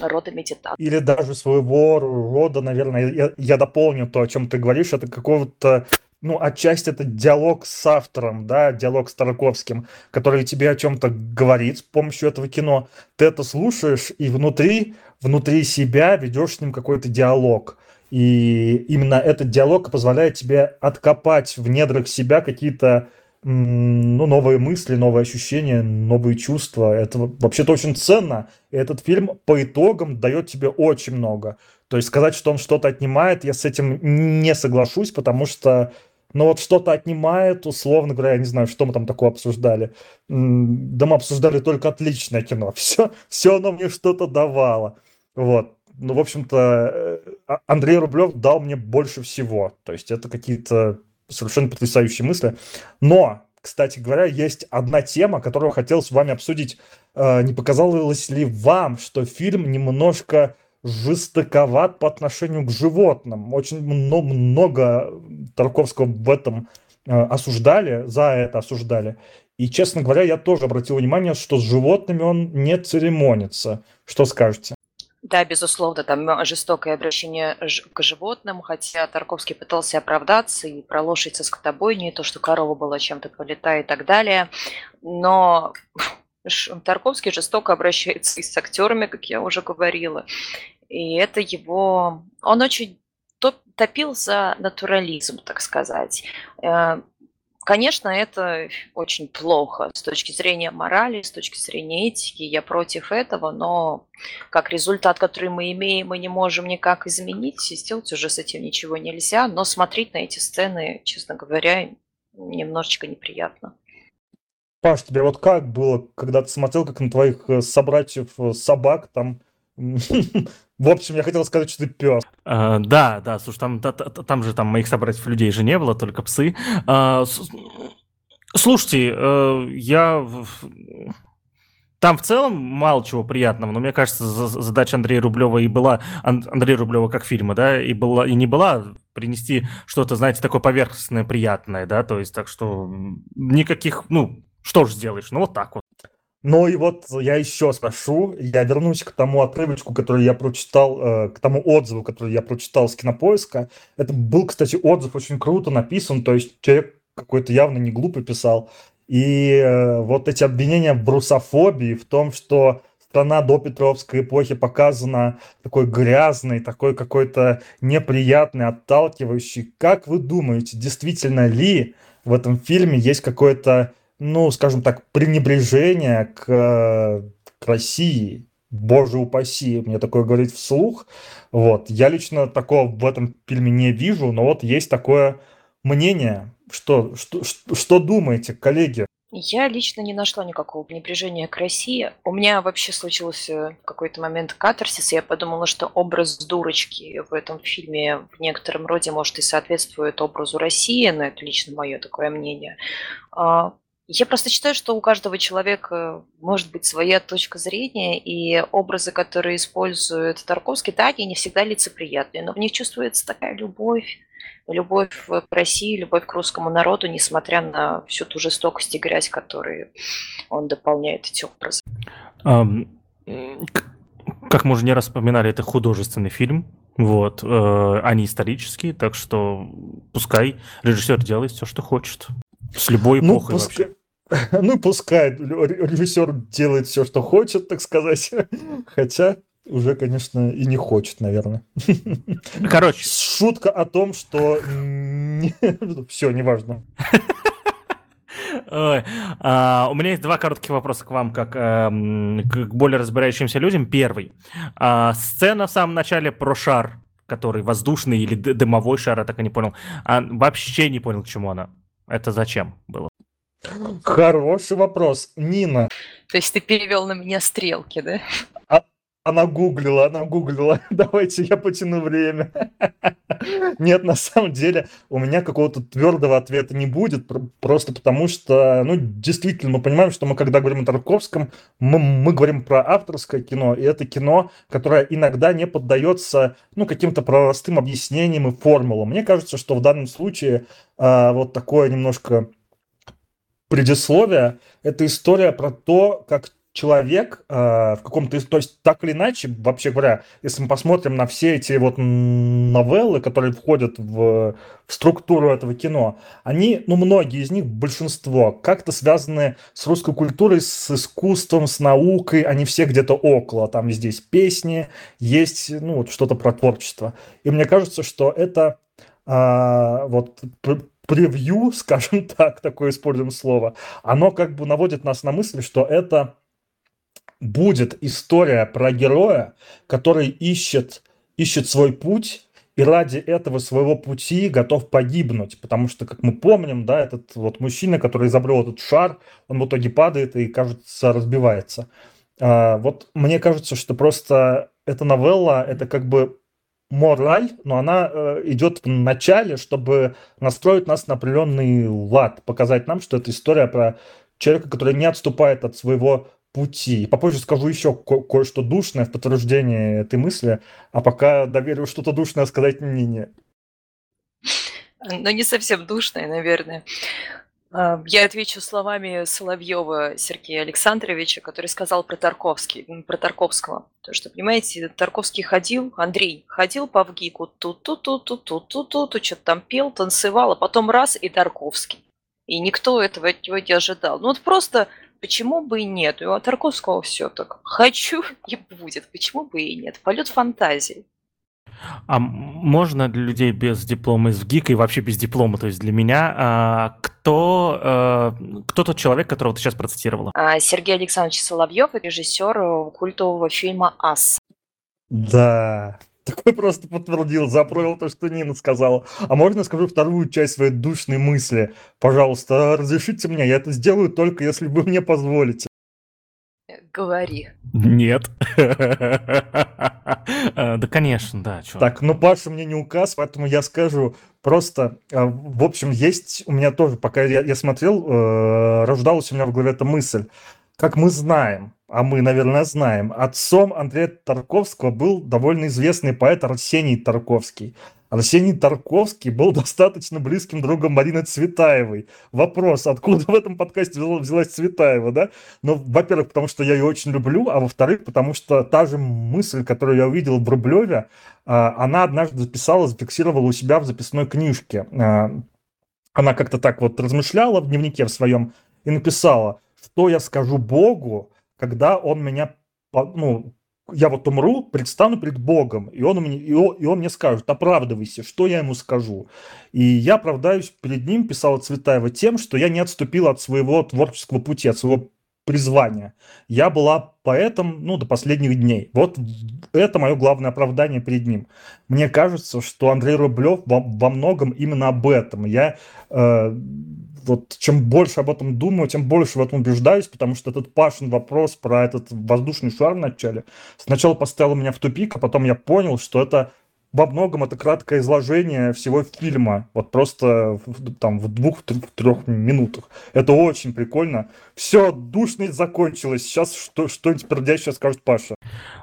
рода медитация. Или даже своего рода, наверное, я, я дополню то, о чем ты говоришь, это какого-то ну, отчасти это диалог с автором, да, диалог с Тарковским, который тебе о чем-то говорит с помощью этого кино. Ты это слушаешь и внутри, внутри себя ведешь с ним какой-то диалог. И именно этот диалог позволяет тебе откопать в недрах себя какие-то ну, новые мысли, новые ощущения, новые чувства. Это вообще-то очень ценно. И этот фильм по итогам дает тебе очень много. То есть сказать, что он что-то отнимает, я с этим не соглашусь, потому что ну вот что-то отнимает, условно говоря, я не знаю, что мы там такое обсуждали. Да мы обсуждали только отличное кино. Все, все оно мне что-то давало. Вот. Ну, в общем-то, э, а, Андрей Рублев дал мне больше всего. То есть это какие-то совершенно потрясающие мысли. Но, кстати говоря, есть одна тема, которую хотел с вами обсудить. Э, не показалось ли вам, что фильм немножко жестоковат по отношению к животным. Очень много Тарковского в этом э, осуждали, за это осуждали. И, честно говоря, я тоже обратил внимание, что с животными он не церемонится. Что скажете? Да, безусловно, там жестокое обращение к животным, хотя Тарковский пытался оправдаться и про лошадь со скотобойней, то, что корова была чем-то политая и так далее. Но Тарковский жестоко обращается и с актерами, как я уже говорила. И это его... Он очень топил за натурализм, так сказать. Э, конечно, это очень плохо с точки зрения морали, с точки зрения этики. Я против этого, но как результат, который мы имеем, мы не можем никак изменить. И сделать уже с этим ничего нельзя. Но смотреть на эти сцены, честно говоря, немножечко неприятно. Паш, тебе вот как было, когда ты смотрел, как на твоих э, собратьев э, собак там В общем, я хотел сказать, что ты пес. А, да, да, слушай, там, та, та, там же там моих собратьев людей же не было, только псы. А, слушайте, э, я... Там в целом мало чего приятного, но мне кажется, задача Андрея Рублева и была, Андрея Рублева как фильма, да, и, была, и не была принести что-то, знаете, такое поверхностное, приятное, да, то есть так что никаких, ну, что же сделаешь, ну вот так вот. Ну и вот я еще спрошу, я вернусь к тому отрывочку, который я прочитал, э, к тому отзыву, который я прочитал с кинопоиска. Это был, кстати, отзыв очень круто написан, то есть человек какой-то явно не глупый писал. И э, вот эти обвинения в брусофобии, в том, что страна до Петровской эпохи показана такой грязной, такой какой-то неприятный, отталкивающий. Как вы думаете, действительно ли в этом фильме есть какое-то ну, скажем так, пренебрежение к, к России. Боже упаси, мне такое говорить вслух. Вот. Я лично такого в этом фильме не вижу, но вот есть такое мнение. Что, что, что, думаете, коллеги? Я лично не нашла никакого пренебрежения к России. У меня вообще случился какой-то момент катарсис, я подумала, что образ дурочки в этом фильме в некотором роде, может, и соответствует образу России, но это лично мое такое мнение. Я просто считаю, что у каждого человека может быть своя точка зрения, и образы, которые использует Тарковский, да, они не всегда лицеприятные, но в них чувствуется такая любовь, любовь к России, любовь к русскому народу, несмотря на всю ту жестокость и грязь, которые он дополняет эти образы. Um, как мы уже не раз вспоминали, это художественный фильм, вот, э, они исторические, так что пускай режиссер делает все, что хочет. С любой ну, эпохой ну, пускай... вообще. Ну, пускай режиссер делает все, что хочет, так сказать. Хотя уже, конечно, и не хочет, наверное. Короче. Шутка о том, что... Все, неважно. Ой, а, у меня есть два коротких вопроса к вам, как а, к более разбирающимся людям. Первый. А, сцена в самом начале про шар, который воздушный или дымовой шар, я так и не понял. А, вообще не понял, к чему она. Это зачем было? Хороший вопрос. Нина. То есть ты перевел на меня стрелки, да? Она гуглила, она гуглила. Давайте я потяну время. Нет, на самом деле у меня какого-то твердого ответа не будет, просто потому что, ну, действительно, мы понимаем, что мы, когда говорим о Тарковском, мы, мы говорим про авторское кино, и это кино, которое иногда не поддается, ну, каким-то простым объяснениям и формулам. Мне кажется, что в данном случае а, вот такое немножко предисловие – это история про то, как человек э, в каком-то... То есть, так или иначе, вообще говоря, если мы посмотрим на все эти вот новеллы, которые входят в, в структуру этого кино, они, ну, многие из них, большинство, как-то связаны с русской культурой, с искусством, с наукой, они все где-то около. Там здесь песни, есть, ну, вот что-то про творчество. И мне кажется, что это э, вот превью, скажем так, такое используем слово, оно как бы наводит нас на мысль, что это будет история про героя, который ищет, ищет свой путь и ради этого своего пути готов погибнуть, потому что, как мы помним, да, этот вот мужчина, который изобрел этот шар, он в итоге падает и, кажется, разбивается. А, вот мне кажется, что просто эта новелла, это как бы мораль, но она э, идет в начале, чтобы настроить нас на определенный лад, показать нам, что это история про человека, который не отступает от своего пути. Попозже скажу еще ко- кое-что душное в подтверждение этой мысли, а пока доверю что-то душное сказать Нине. Ну, не совсем душное, наверное. А, я отвечу словами Соловьева Сергея Александровича, который сказал про Тарковский, про Тарковского. То, что, понимаете, Тарковский ходил, Андрей ходил по ВГИКу, тут-тут-тут-тут-тут-тут, что-то там пел, танцевал, а потом раз и Тарковский. И никто этого от него не ожидал. Ну вот просто Почему бы и нет? У Тарковского все так. Хочу и будет. Почему бы и нет? Полет фантазии. А можно для людей без диплома из ВГИКа и вообще без диплома, то есть для меня, а, кто, а, кто тот человек, которого ты сейчас процитировала? А, Сергей Александрович Соловьев, режиссер э, культового фильма «Ас». Да, такой просто подтвердил, заправил то, что Нина сказала. А можно скажу вторую часть своей душной мысли? Пожалуйста, разрешите мне, я это сделаю только если вы мне позволите. Говори. Нет. А, да, конечно, да. Так, ну Паша мне не указ, поэтому я скажу. Просто, а, в общем, есть у меня тоже, пока я смотрел, э, рождалась у меня в голове эта мысль. Как мы знаем, а мы, наверное, знаем, отцом Андрея Тарковского был довольно известный поэт Арсений Тарковский. Арсений Тарковский был достаточно близким другом Марины Цветаевой. Вопрос, откуда в этом подкасте взялась Цветаева, да? Ну, во-первых, потому что я ее очень люблю, а во-вторых, потому что та же мысль, которую я увидел в Рублеве, а, она однажды записала, зафиксировала у себя в записной книжке. А, она как-то так вот размышляла в дневнике в своем и написала, что я скажу Богу, когда он меня, ну, я вот умру, предстану перед Богом, и он, мне, и, он, и он мне скажет, оправдывайся, что я ему скажу. И я оправдаюсь перед ним, писала Цветаева, тем, что я не отступил от своего творческого пути, от своего призвание. Я была поэтом, ну, до последних дней. Вот это мое главное оправдание перед ним. Мне кажется, что Андрей Рублев во, во многом именно об этом. Я э, вот чем больше об этом думаю, тем больше в этом убеждаюсь, потому что этот Пашин вопрос про этот воздушный шар в начале сначала поставил меня в тупик, а потом я понял, что это во многом это краткое изложение всего фильма, вот просто там в двух-трех минутах. Это очень прикольно. Все, душность закончилась. Сейчас что, что-нибудь пердящее скажет Паша.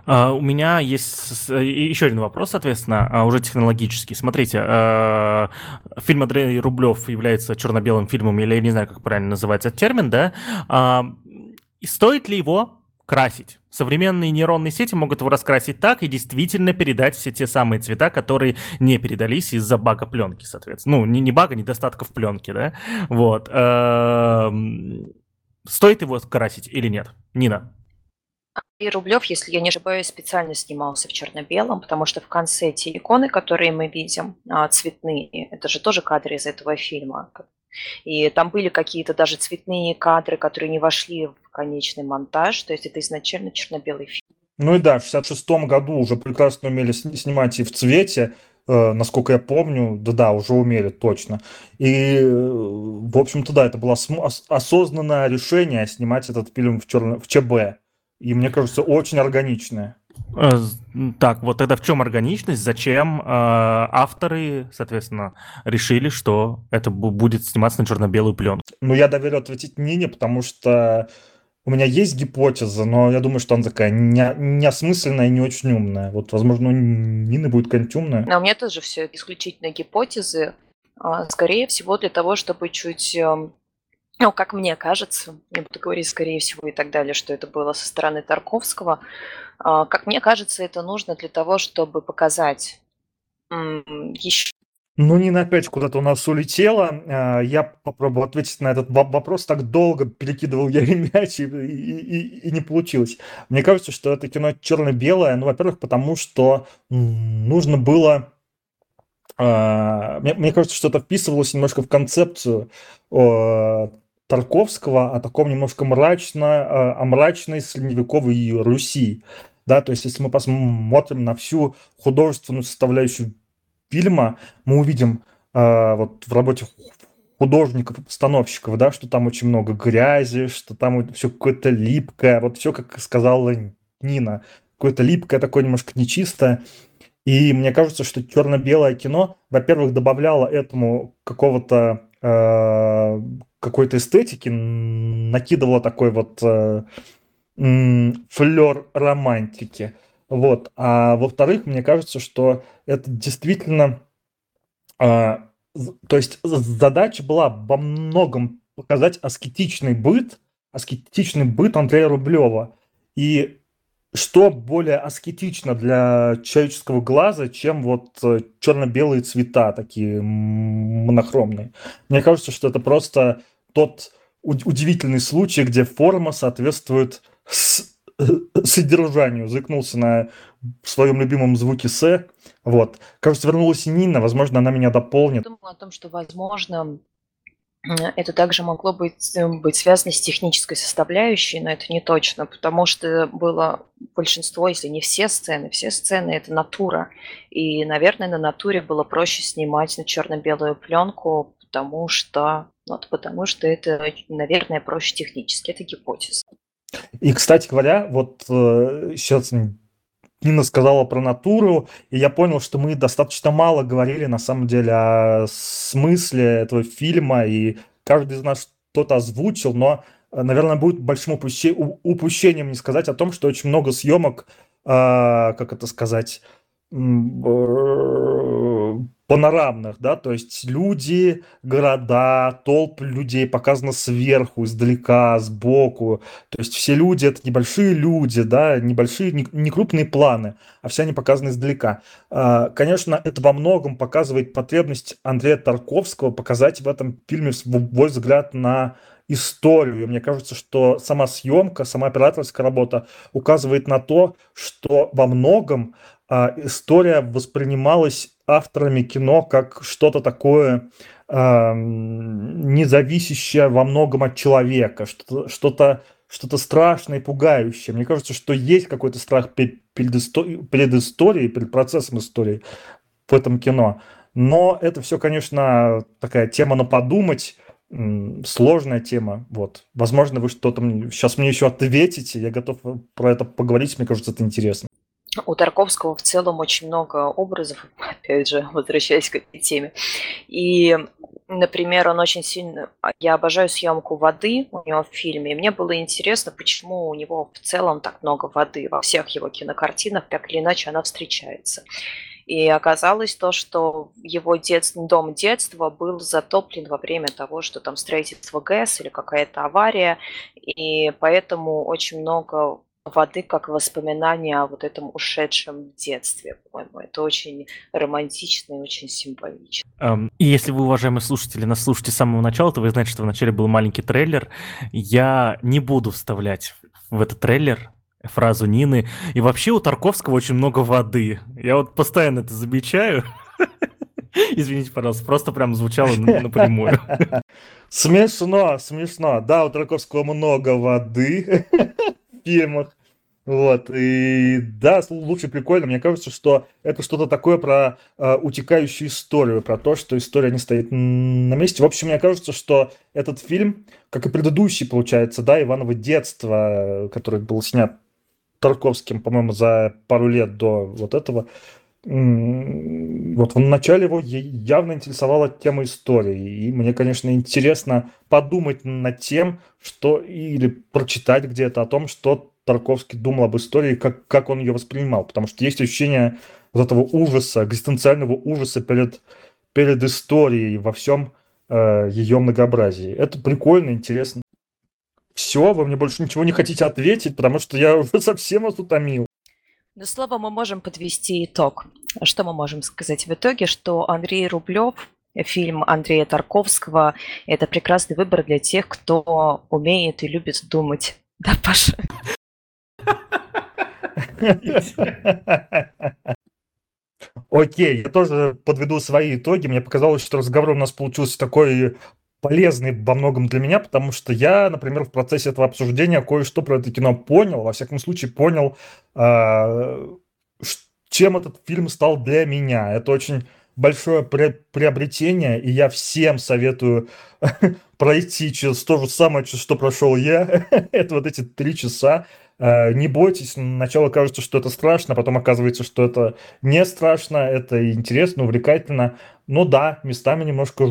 Uh, у меня есть еще один вопрос, соответственно, uh, уже технологический. Смотрите, uh, фильм Андрей Рублев является черно-белым фильмом, или я не знаю, как правильно называется термин, да? И стоит ли его красить? Современные нейронные сети могут его раскрасить так и действительно передать все те самые цвета, которые не передались из-за бага пленки, соответственно. Ну, не, не бага, недостатков пленки, да? Вот. Эм, стоит его красить или нет? Нина. И Рублев, если я не ошибаюсь, специально снимался в черно-белом, потому что в конце те иконы, которые мы видим, а, цветные, это же тоже кадры из этого фильма. И там были какие-то даже цветные кадры, которые не вошли в конечный монтаж, то есть это изначально черно-белый фильм. Ну и да, в 66 году уже прекрасно умели снимать и в цвете, э, насколько я помню, да-да, уже умели точно. И, э, в общем-то, да, это было осознанное решение снимать этот фильм в, черно... в ЧБ. И, мне кажется, очень органичное. Э, так, вот тогда в чем органичность? Зачем э, авторы, соответственно, решили, что это будет сниматься на черно-белую пленку? Ну, я доверю ответить Нине, потому что у меня есть гипотеза, но я думаю, что она такая не, неосмысленная и не очень умная. Вот, возможно, у Нины будет какая-нибудь умная. Но у меня тоже все исключительно гипотезы. А, скорее всего, для того, чтобы чуть эм, ну, как мне кажется, не буду говорить скорее всего и так далее, что это было со стороны Тарковского, а, как мне кажется, это нужно для того, чтобы показать еще ну, Нина опять куда-то у нас улетела. А, я попробовал ответить на этот вопрос. Так долго перекидывал я мяч, и, и, и, не получилось. Мне кажется, что это кино черно-белое. Ну, во-первых, потому что нужно было... А, мне, мне кажется, что это вписывалось немножко в концепцию Тарковского о таком немножко мрачно, о мрачной средневековой Руси. Да, то есть, если мы посмотрим на всю художественную составляющую фильма, мы увидим э, вот в работе художников постановщиков, да, что там очень много грязи, что там все какое-то липкое, вот все, как сказала Нина, какое-то липкое, такое немножко нечистое. И мне кажется, что черно-белое кино, во-первых, добавляло этому какого-то э, какой-то эстетики, накидывало такой вот э, флер романтики. Вот. А во-вторых, мне кажется, что это действительно... А, то есть задача была во многом показать аскетичный быт, аскетичный быт Андрея Рублева. И что более аскетично для человеческого глаза, чем вот э, черно-белые цвета такие монохромные. Мне кажется, что это просто тот удивительный случай, где форма соответствует с содержанию, заикнулся на своем любимом звуке «с». Вот. Кажется, вернулась Нина, возможно, она меня дополнит. Думаю о том, что, возможно, это также могло быть, э, быть связано с технической составляющей, но это не точно, потому что было большинство, если не все сцены, все сцены это натура. И, наверное, на натуре было проще снимать на черно-белую пленку, потому что, вот, потому что это, наверное, проще технически. Это гипотеза. И, кстати говоря, вот э, сейчас Нина сказала про натуру, и я понял, что мы достаточно мало говорили на самом деле о смысле этого фильма, и каждый из нас что-то озвучил, но, э, наверное, будет большим упущением не сказать о том, что очень много съемок, э, как это сказать, панорамных, да, то есть люди, города, толпы людей показано сверху, издалека, сбоку, то есть все люди это небольшие люди, да, небольшие, не, крупные планы, а все они показаны издалека. А, конечно, это во многом показывает потребность Андрея Тарковского показать в этом фильме свой взгляд на историю. Мне кажется, что сама съемка, сама операторская работа указывает на то, что во многом история воспринималась авторами кино как что-то такое э, независящее во многом от человека, что-то, что-то страшное и пугающее. Мне кажется, что есть какой-то страх перед, историей, перед историей, перед процессом истории в этом кино. Но это все, конечно, такая тема на подумать, сложная тема. Вот. Возможно, вы что-то сейчас мне еще ответите. Я готов про это поговорить. Мне кажется, это интересно. У Тарковского в целом очень много образов, опять же, возвращаясь к этой теме. И, например, он очень сильно... Я обожаю съемку воды у него в фильме. И мне было интересно, почему у него в целом так много воды во всех его кинокартинах, так или иначе она встречается. И оказалось то, что его детство, дом детства был затоплен во время того, что там строительство ГЭС или какая-то авария, и поэтому очень много воды как воспоминание о вот этом ушедшем детстве, по-моему. Это очень романтично и очень символично. Um, и если вы, уважаемые слушатели, нас слушаете с самого начала, то вы знаете, что вначале был маленький трейлер. Я не буду вставлять в этот трейлер фразу Нины. И вообще у Тарковского очень много воды. Я вот постоянно это замечаю. Извините, пожалуйста, просто прям звучало напрямую. Смешно, смешно. Да, у Тарковского много воды фильмах. Вот, и да, лучше прикольно. Мне кажется, что это что-то такое про э, утекающую историю, про то, что история не стоит на месте. В общем, мне кажется, что этот фильм, как и предыдущий, получается, да, Иваново детство, который был снят Тарковским, по-моему, за пару лет до вот этого. Вот в начале его явно интересовала тема истории. И мне, конечно, интересно подумать над тем, что или прочитать где-то о том, что Тарковский думал об истории, как, как он ее воспринимал. Потому что есть ощущение вот этого ужаса, экзистенциального ужаса перед, перед историей во всем э, ее многообразии. Это прикольно, интересно. Все, вы мне больше ничего не хотите ответить, потому что я уже совсем вас утомил. Ну, слово мы можем подвести итог. Что мы можем сказать в итоге? Что Андрей Рублев, фильм Андрея Тарковского, это прекрасный выбор для тех, кто умеет и любит думать. Да, Паша? Окей, я тоже подведу свои итоги. Мне показалось, что разговор у нас получился такой полезный во многом для меня, потому что я, например, в процессе этого обсуждения кое-что про это кино понял, во всяком случае понял, э, чем этот фильм стал для меня. Это очень большое приобретение, и я всем советую пройти через то же самое, что прошел я. это вот эти три часа. Э, не бойтесь, сначала кажется, что это страшно, потом оказывается, что это не страшно, это интересно, увлекательно. Ну да, местами немножко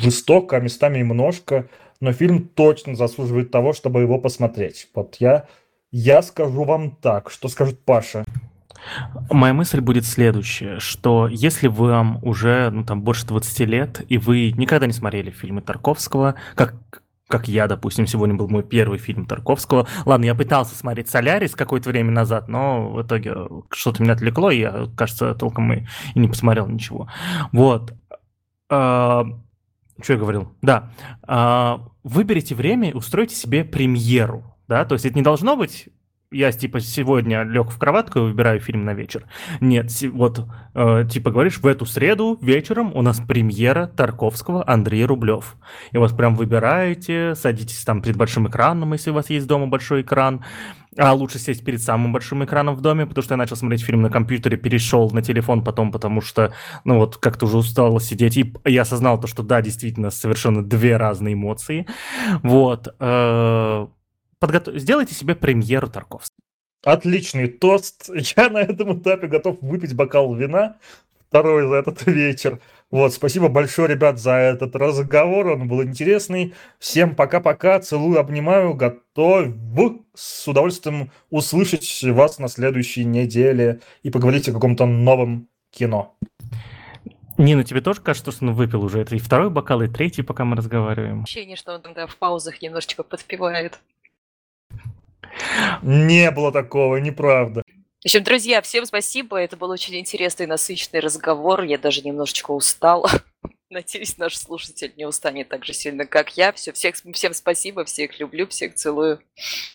жестоко, а местами немножко, но фильм точно заслуживает того, чтобы его посмотреть. Вот я, я скажу вам так, что скажет Паша. Моя мысль будет следующая, что если вам уже ну, там, больше 20 лет, и вы никогда не смотрели фильмы Тарковского, как, как я, допустим, сегодня был мой первый фильм Тарковского. Ладно, я пытался смотреть «Солярис» какое-то время назад, но в итоге что-то меня отвлекло, и я, кажется, толком и, не посмотрел ничего. Вот. Что я говорил? Да. А, выберите время и устройте себе премьеру. Да, то есть это не должно быть я типа сегодня лег в кроватку и выбираю фильм на вечер. Нет, вот э, типа говоришь, в эту среду вечером у нас премьера Тарковского Андрей Рублев. И вот прям выбираете, садитесь там перед большим экраном, если у вас есть дома большой экран. А лучше сесть перед самым большим экраном в доме, потому что я начал смотреть фильм на компьютере, перешел на телефон потом, потому что, ну вот, как-то уже устал сидеть. И я осознал то, что да, действительно, совершенно две разные эмоции. Вот. Э, подготов... Сделайте себе премьеру Тарковского. Отличный тост. Я на этом этапе готов выпить бокал вина, второй за этот вечер. Вот, спасибо большое, ребят, за этот разговор. Он был интересный. Всем пока-пока. Целую, обнимаю. Готов с удовольствием услышать вас на следующей неделе и поговорить о каком-то новом кино. Нина, тебе тоже кажется, что он выпил уже это и второй бокал, и третий, пока мы разговариваем? Ощущение, что он тогда в паузах немножечко подпевает. Не было такого, неправда. В общем, друзья, всем спасибо. Это был очень интересный, насыщенный разговор. Я даже немножечко устала. Надеюсь, наш слушатель не устанет так же сильно, как я. Все, всех, всем спасибо, всех люблю, всех целую.